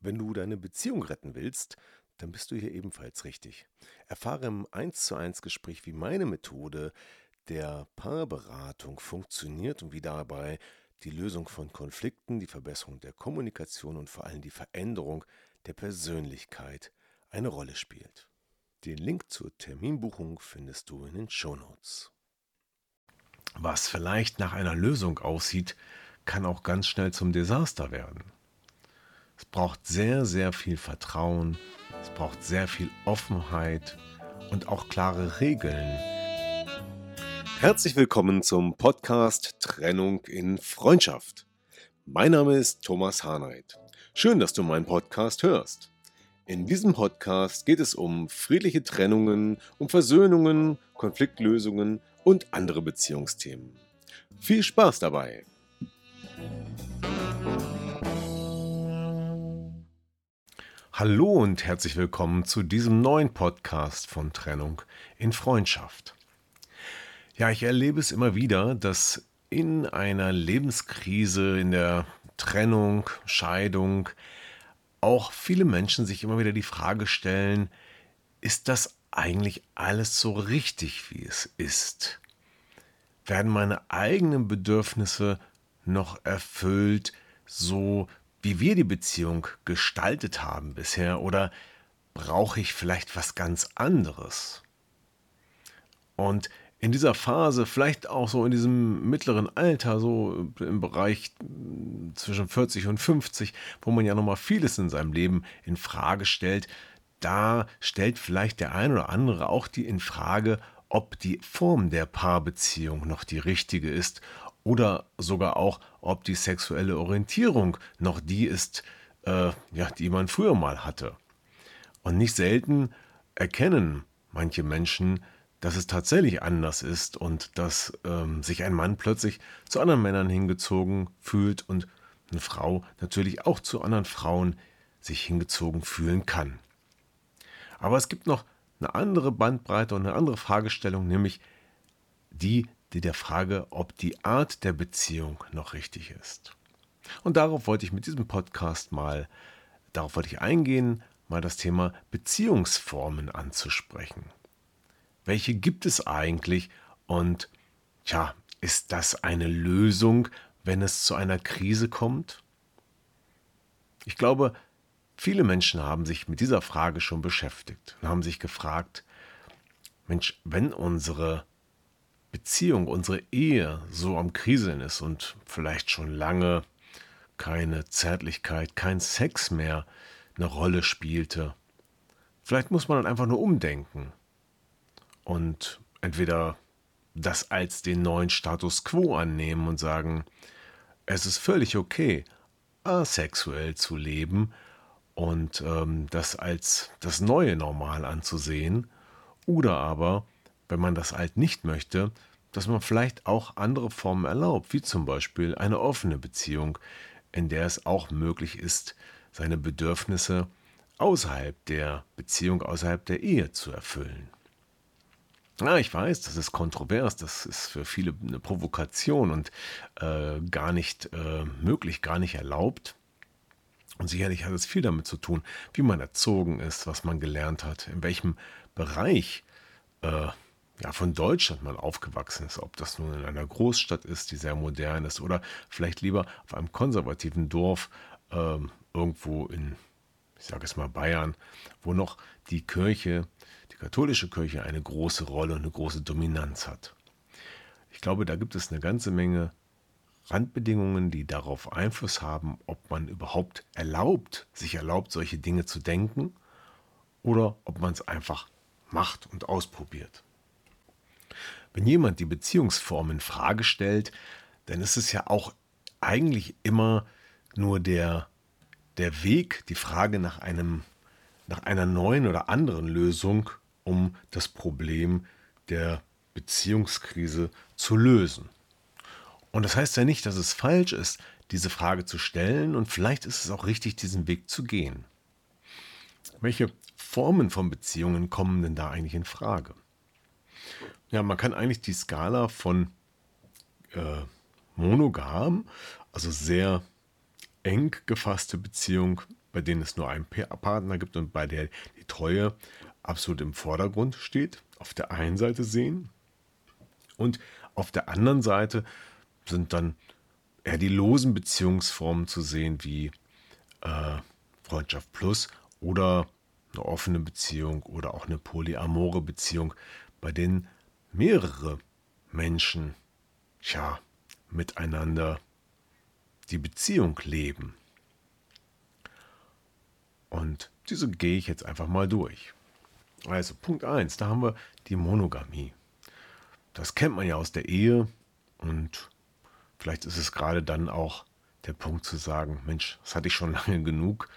Wenn du deine Beziehung retten willst, dann bist du hier ebenfalls richtig. Erfahre im 1 zu 1 Gespräch, wie meine Methode der Paarberatung funktioniert und wie dabei die Lösung von Konflikten, die Verbesserung der Kommunikation und vor allem die Veränderung der Persönlichkeit eine Rolle spielt. Den Link zur Terminbuchung findest du in den Shownotes. Was vielleicht nach einer Lösung aussieht, kann auch ganz schnell zum Desaster werden. Es braucht sehr, sehr viel Vertrauen, es braucht sehr viel Offenheit und auch klare Regeln. Herzlich willkommen zum Podcast Trennung in Freundschaft. Mein Name ist Thomas Harnight. Schön, dass du meinen Podcast hörst. In diesem Podcast geht es um friedliche Trennungen, um Versöhnungen, Konfliktlösungen und andere Beziehungsthemen. Viel Spaß dabei! Hallo und herzlich willkommen zu diesem neuen Podcast von Trennung in Freundschaft. Ja, ich erlebe es immer wieder, dass in einer Lebenskrise, in der Trennung, Scheidung, auch viele Menschen sich immer wieder die Frage stellen, ist das eigentlich alles so richtig, wie es ist? Werden meine eigenen Bedürfnisse noch erfüllt, so wie wir die Beziehung gestaltet haben bisher oder brauche ich vielleicht was ganz anderes? Und in dieser Phase, vielleicht auch so in diesem mittleren Alter, so im Bereich zwischen 40 und 50, wo man ja nochmal vieles in seinem Leben in Frage stellt, da stellt vielleicht der ein oder andere auch die in Frage, ob die Form der Paarbeziehung noch die richtige ist oder sogar auch, ob die sexuelle Orientierung noch die ist, äh, ja, die man früher mal hatte. Und nicht selten erkennen manche Menschen, dass es tatsächlich anders ist und dass ähm, sich ein Mann plötzlich zu anderen Männern hingezogen fühlt und eine Frau natürlich auch zu anderen Frauen sich hingezogen fühlen kann. Aber es gibt noch eine andere Bandbreite und eine andere Fragestellung, nämlich die die der Frage, ob die Art der Beziehung noch richtig ist. Und darauf wollte ich mit diesem Podcast mal, darauf wollte ich eingehen, mal das Thema Beziehungsformen anzusprechen. Welche gibt es eigentlich und tja, ist das eine Lösung, wenn es zu einer Krise kommt? Ich glaube, viele Menschen haben sich mit dieser Frage schon beschäftigt und haben sich gefragt, Mensch, wenn unsere Beziehung, unsere Ehe so am Kriseln ist und vielleicht schon lange keine Zärtlichkeit, kein Sex mehr eine Rolle spielte. Vielleicht muss man dann einfach nur umdenken und entweder das als den neuen Status quo annehmen und sagen, es ist völlig okay, asexuell zu leben und ähm, das als das neue Normal anzusehen, oder aber wenn man das alt nicht möchte, dass man vielleicht auch andere Formen erlaubt, wie zum Beispiel eine offene Beziehung, in der es auch möglich ist, seine Bedürfnisse außerhalb der Beziehung, außerhalb der Ehe zu erfüllen. Ja, ich weiß, das ist kontrovers, das ist für viele eine Provokation und äh, gar nicht äh, möglich, gar nicht erlaubt. Und sicherlich hat es viel damit zu tun, wie man erzogen ist, was man gelernt hat, in welchem Bereich äh, ja, von Deutschland mal aufgewachsen ist, ob das nun in einer Großstadt ist, die sehr modern ist, oder vielleicht lieber auf einem konservativen Dorf ähm, irgendwo in, ich sage es mal, Bayern, wo noch die Kirche, die katholische Kirche eine große Rolle und eine große Dominanz hat. Ich glaube, da gibt es eine ganze Menge Randbedingungen, die darauf Einfluss haben, ob man überhaupt erlaubt, sich erlaubt, solche Dinge zu denken, oder ob man es einfach macht und ausprobiert. Wenn jemand die Beziehungsform in Frage stellt, dann ist es ja auch eigentlich immer nur der, der Weg, die Frage nach einem, nach einer neuen oder anderen Lösung, um das Problem der Beziehungskrise zu lösen. Und das heißt ja nicht, dass es falsch ist, diese Frage zu stellen und vielleicht ist es auch richtig, diesen Weg zu gehen. Welche Formen von Beziehungen kommen denn da eigentlich in Frage? Ja, man kann eigentlich die Skala von äh, monogam, also sehr eng gefasste Beziehung, bei denen es nur einen Partner gibt und bei der die Treue absolut im Vordergrund steht, auf der einen Seite sehen. Und auf der anderen Seite sind dann eher die losen Beziehungsformen zu sehen, wie äh, Freundschaft Plus oder eine offene Beziehung oder auch eine polyamore Beziehung, bei denen mehrere Menschen ja, miteinander die Beziehung leben. Und diese gehe ich jetzt einfach mal durch. Also Punkt 1, da haben wir die Monogamie. Das kennt man ja aus der Ehe und vielleicht ist es gerade dann auch der Punkt zu sagen, Mensch, das hatte ich schon lange genug,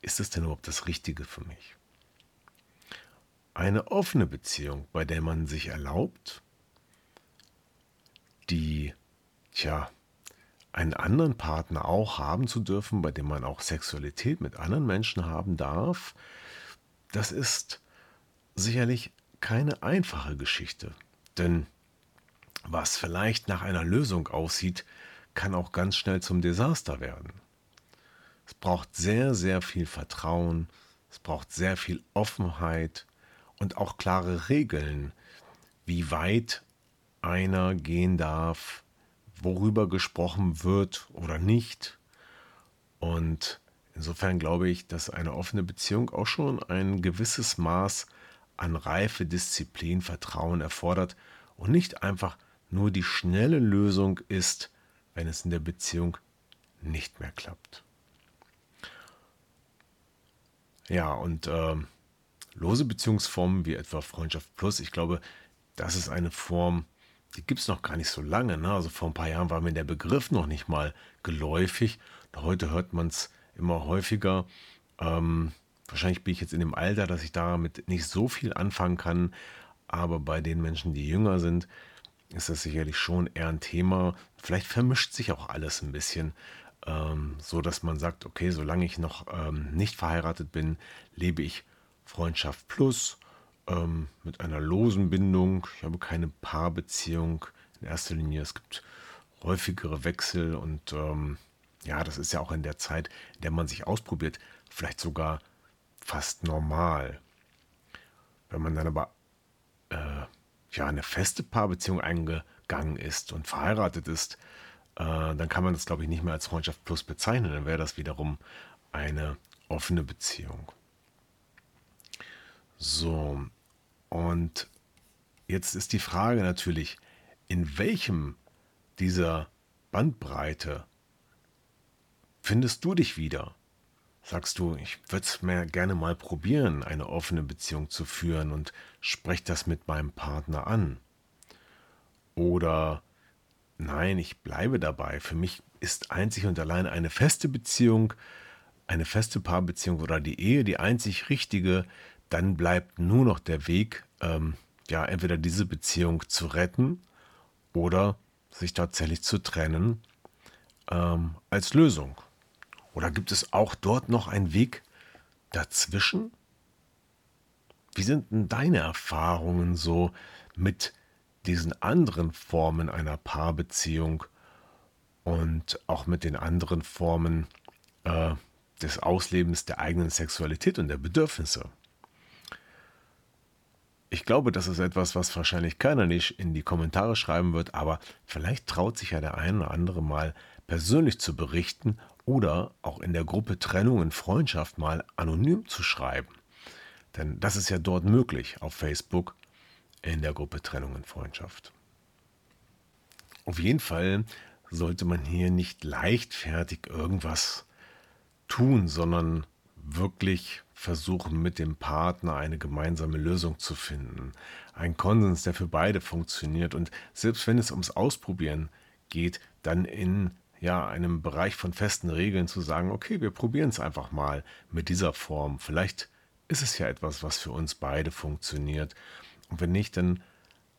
ist es denn überhaupt das Richtige für mich? Eine offene Beziehung, bei der man sich erlaubt, die, tja, einen anderen Partner auch haben zu dürfen, bei dem man auch Sexualität mit anderen Menschen haben darf, das ist sicherlich keine einfache Geschichte. Denn was vielleicht nach einer Lösung aussieht, kann auch ganz schnell zum Desaster werden. Es braucht sehr, sehr viel Vertrauen, es braucht sehr viel Offenheit und auch klare Regeln, wie weit einer gehen darf, worüber gesprochen wird oder nicht. Und insofern glaube ich, dass eine offene Beziehung auch schon ein gewisses Maß an Reife, Disziplin, Vertrauen erfordert und nicht einfach nur die schnelle Lösung ist, wenn es in der Beziehung nicht mehr klappt. Ja, und äh, lose Beziehungsformen wie etwa Freundschaft Plus, ich glaube, das ist eine Form, die gibt es noch gar nicht so lange. Ne? Also vor ein paar Jahren war mir der Begriff noch nicht mal geläufig. Heute hört man es immer häufiger. Ähm, wahrscheinlich bin ich jetzt in dem Alter, dass ich damit nicht so viel anfangen kann. Aber bei den Menschen, die jünger sind, ist das sicherlich schon eher ein Thema. Vielleicht vermischt sich auch alles ein bisschen, ähm, so dass man sagt, okay, solange ich noch ähm, nicht verheiratet bin, lebe ich Freundschaft plus ähm, mit einer losen Bindung. Ich habe keine Paarbeziehung in erster Linie. Es gibt häufigere Wechsel und ähm, ja, das ist ja auch in der Zeit, in der man sich ausprobiert, vielleicht sogar fast normal. Wenn man dann aber äh, ja eine feste Paarbeziehung eingegangen ist und verheiratet ist, äh, dann kann man das, glaube ich, nicht mehr als Freundschaft plus bezeichnen. Dann wäre das wiederum eine offene Beziehung. So, und jetzt ist die Frage natürlich, in welchem dieser Bandbreite findest du dich wieder? Sagst du, ich würde es mir gerne mal probieren, eine offene Beziehung zu führen und spreche das mit meinem Partner an? Oder nein, ich bleibe dabei. Für mich ist einzig und allein eine feste Beziehung, eine feste Paarbeziehung oder die Ehe die einzig richtige, dann bleibt nur noch der Weg, ähm, ja, entweder diese Beziehung zu retten oder sich tatsächlich zu trennen ähm, als Lösung. Oder gibt es auch dort noch einen Weg dazwischen? Wie sind denn deine Erfahrungen so mit diesen anderen Formen einer Paarbeziehung und auch mit den anderen Formen äh, des Auslebens der eigenen Sexualität und der Bedürfnisse? Ich glaube, das ist etwas, was wahrscheinlich keiner nicht in die Kommentare schreiben wird, aber vielleicht traut sich ja der eine oder andere mal persönlich zu berichten oder auch in der Gruppe Trennung und Freundschaft mal anonym zu schreiben. Denn das ist ja dort möglich auf Facebook in der Gruppe Trennung und Freundschaft. Auf jeden Fall sollte man hier nicht leichtfertig irgendwas tun, sondern wirklich versuchen, mit dem Partner eine gemeinsame Lösung zu finden. Ein Konsens, der für beide funktioniert. Und selbst wenn es ums Ausprobieren geht, dann in ja, einem Bereich von festen Regeln zu sagen, okay, wir probieren es einfach mal mit dieser Form. Vielleicht ist es ja etwas, was für uns beide funktioniert. Und wenn nicht, dann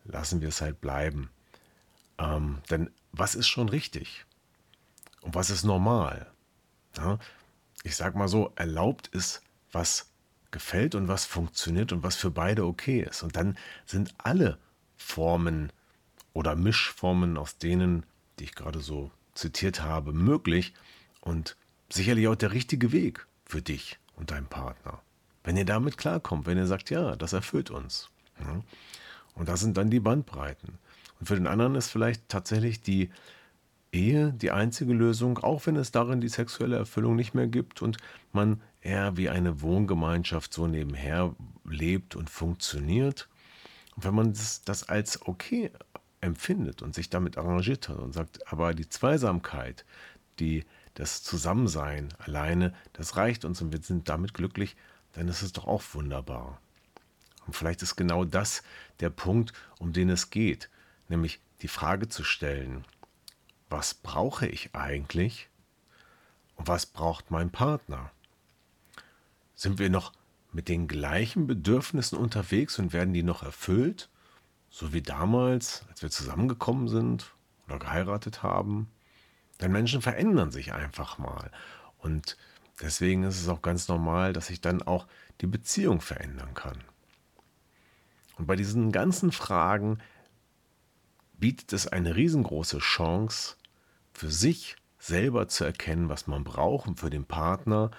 lassen wir es halt bleiben. Ähm, denn was ist schon richtig? Und was ist normal? Ja, ich sag mal so, erlaubt ist, was gefällt und was funktioniert und was für beide okay ist. Und dann sind alle Formen oder Mischformen aus denen, die ich gerade so zitiert habe, möglich und sicherlich auch der richtige Weg für dich und deinen Partner. Wenn ihr damit klarkommt, wenn ihr sagt, ja, das erfüllt uns. Ja. Und das sind dann die Bandbreiten. Und für den anderen ist vielleicht tatsächlich die Ehe die einzige Lösung, auch wenn es darin die sexuelle Erfüllung nicht mehr gibt und man eher wie eine Wohngemeinschaft so nebenher lebt und funktioniert. Und wenn man das, das als okay empfindet und sich damit arrangiert hat und sagt, aber die Zweisamkeit, die, das Zusammensein alleine, das reicht uns und wir sind damit glücklich, dann ist es doch auch wunderbar. Und vielleicht ist genau das der Punkt, um den es geht, nämlich die Frage zu stellen, was brauche ich eigentlich und was braucht mein Partner? Sind wir noch mit den gleichen Bedürfnissen unterwegs und werden die noch erfüllt, so wie damals, als wir zusammengekommen sind oder geheiratet haben? Denn Menschen verändern sich einfach mal und deswegen ist es auch ganz normal, dass sich dann auch die Beziehung verändern kann. Und bei diesen ganzen Fragen bietet es eine riesengroße Chance, für sich selber zu erkennen, was man braucht für den Partner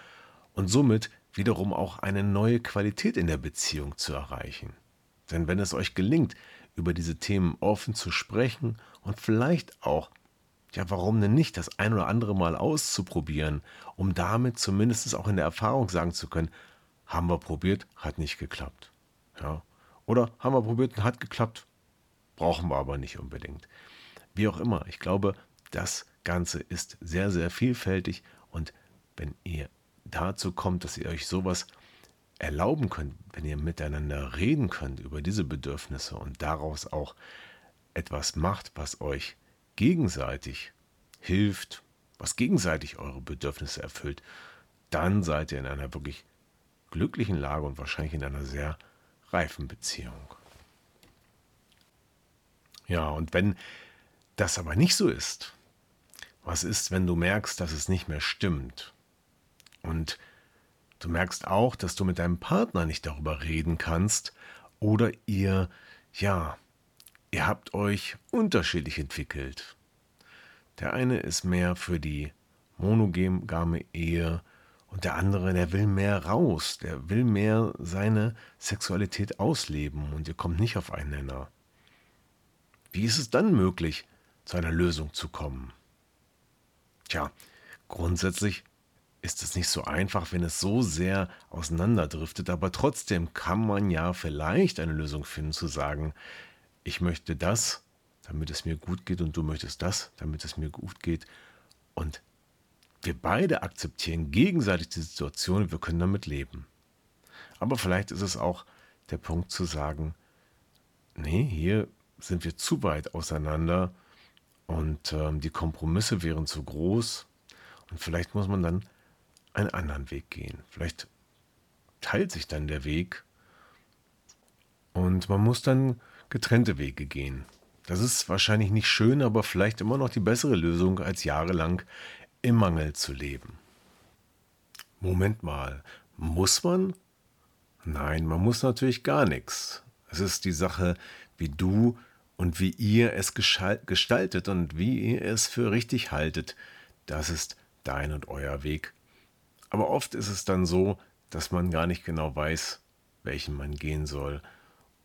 und somit wiederum auch eine neue Qualität in der Beziehung zu erreichen. Denn wenn es euch gelingt, über diese Themen offen zu sprechen und vielleicht auch, ja, warum denn nicht, das ein oder andere Mal auszuprobieren, um damit zumindest auch in der Erfahrung sagen zu können, haben wir probiert, hat nicht geklappt. Ja. Oder haben wir probiert und hat geklappt, brauchen wir aber nicht unbedingt. Wie auch immer, ich glaube, das Ganze ist sehr, sehr vielfältig und wenn ihr dazu kommt, dass ihr euch sowas erlauben könnt, wenn ihr miteinander reden könnt über diese Bedürfnisse und daraus auch etwas macht, was euch gegenseitig hilft, was gegenseitig eure Bedürfnisse erfüllt, dann seid ihr in einer wirklich glücklichen Lage und wahrscheinlich in einer sehr reifen Beziehung. Ja, und wenn das aber nicht so ist, was ist, wenn du merkst, dass es nicht mehr stimmt? Und du merkst auch, dass du mit deinem Partner nicht darüber reden kannst oder ihr, ja, ihr habt euch unterschiedlich entwickelt. Der eine ist mehr für die monogame Ehe und der andere, der will mehr raus, der will mehr seine Sexualität ausleben und ihr kommt nicht auf einen Nenner. Wie ist es dann möglich, zu einer Lösung zu kommen? Tja, grundsätzlich ist es nicht so einfach, wenn es so sehr auseinanderdriftet, aber trotzdem kann man ja vielleicht eine Lösung finden, zu sagen, ich möchte das, damit es mir gut geht, und du möchtest das, damit es mir gut geht. Und wir beide akzeptieren gegenseitig die Situation, wir können damit leben. Aber vielleicht ist es auch der Punkt zu sagen, nee, hier sind wir zu weit auseinander und ähm, die Kompromisse wären zu groß. Und vielleicht muss man dann einen anderen Weg gehen. Vielleicht teilt sich dann der Weg und man muss dann getrennte Wege gehen. Das ist wahrscheinlich nicht schön, aber vielleicht immer noch die bessere Lösung, als jahrelang im Mangel zu leben. Moment mal, muss man? Nein, man muss natürlich gar nichts. Es ist die Sache, wie du und wie ihr es gestaltet und wie ihr es für richtig haltet, das ist dein und euer Weg. Aber oft ist es dann so, dass man gar nicht genau weiß, welchen man gehen soll.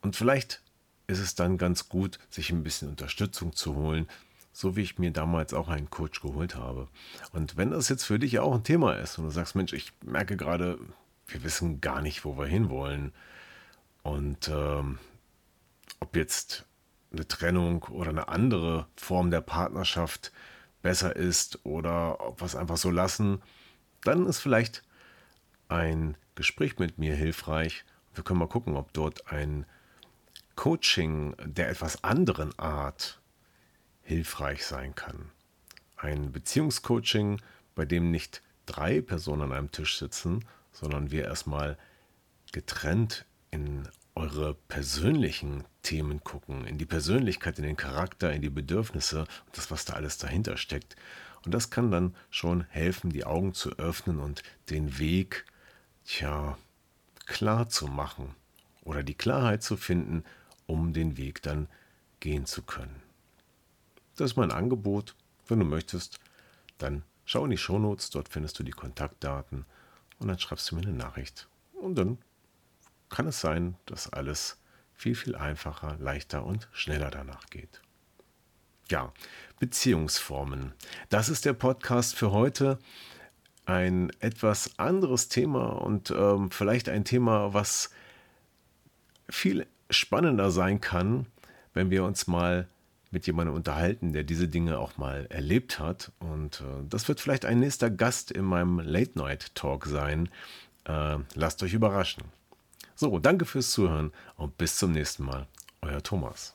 Und vielleicht ist es dann ganz gut, sich ein bisschen Unterstützung zu holen, so wie ich mir damals auch einen Coach geholt habe. Und wenn das jetzt für dich auch ein Thema ist und du sagst, Mensch, ich merke gerade, wir wissen gar nicht, wo wir hinwollen. Und ähm, ob jetzt eine Trennung oder eine andere Form der Partnerschaft besser ist oder ob wir es einfach so lassen, dann ist vielleicht ein Gespräch mit mir hilfreich. Wir können mal gucken, ob dort ein Coaching der etwas anderen Art hilfreich sein kann. Ein Beziehungscoaching, bei dem nicht drei Personen an einem Tisch sitzen, sondern wir erstmal getrennt in eure persönlichen Themen gucken, in die Persönlichkeit, in den Charakter, in die Bedürfnisse und das, was da alles dahinter steckt. Und das kann dann schon helfen, die Augen zu öffnen und den Weg, tja, klar zu machen oder die Klarheit zu finden, um den Weg dann gehen zu können. Das ist mein Angebot. Wenn du möchtest, dann schau in die Shownotes, dort findest du die Kontaktdaten und dann schreibst du mir eine Nachricht. Und dann kann es sein, dass alles viel, viel einfacher, leichter und schneller danach geht. Ja, Beziehungsformen. Das ist der Podcast für heute. Ein etwas anderes Thema und ähm, vielleicht ein Thema, was viel spannender sein kann, wenn wir uns mal mit jemandem unterhalten, der diese Dinge auch mal erlebt hat. Und äh, das wird vielleicht ein nächster Gast in meinem Late Night Talk sein. Äh, lasst euch überraschen. So, danke fürs Zuhören und bis zum nächsten Mal. Euer Thomas.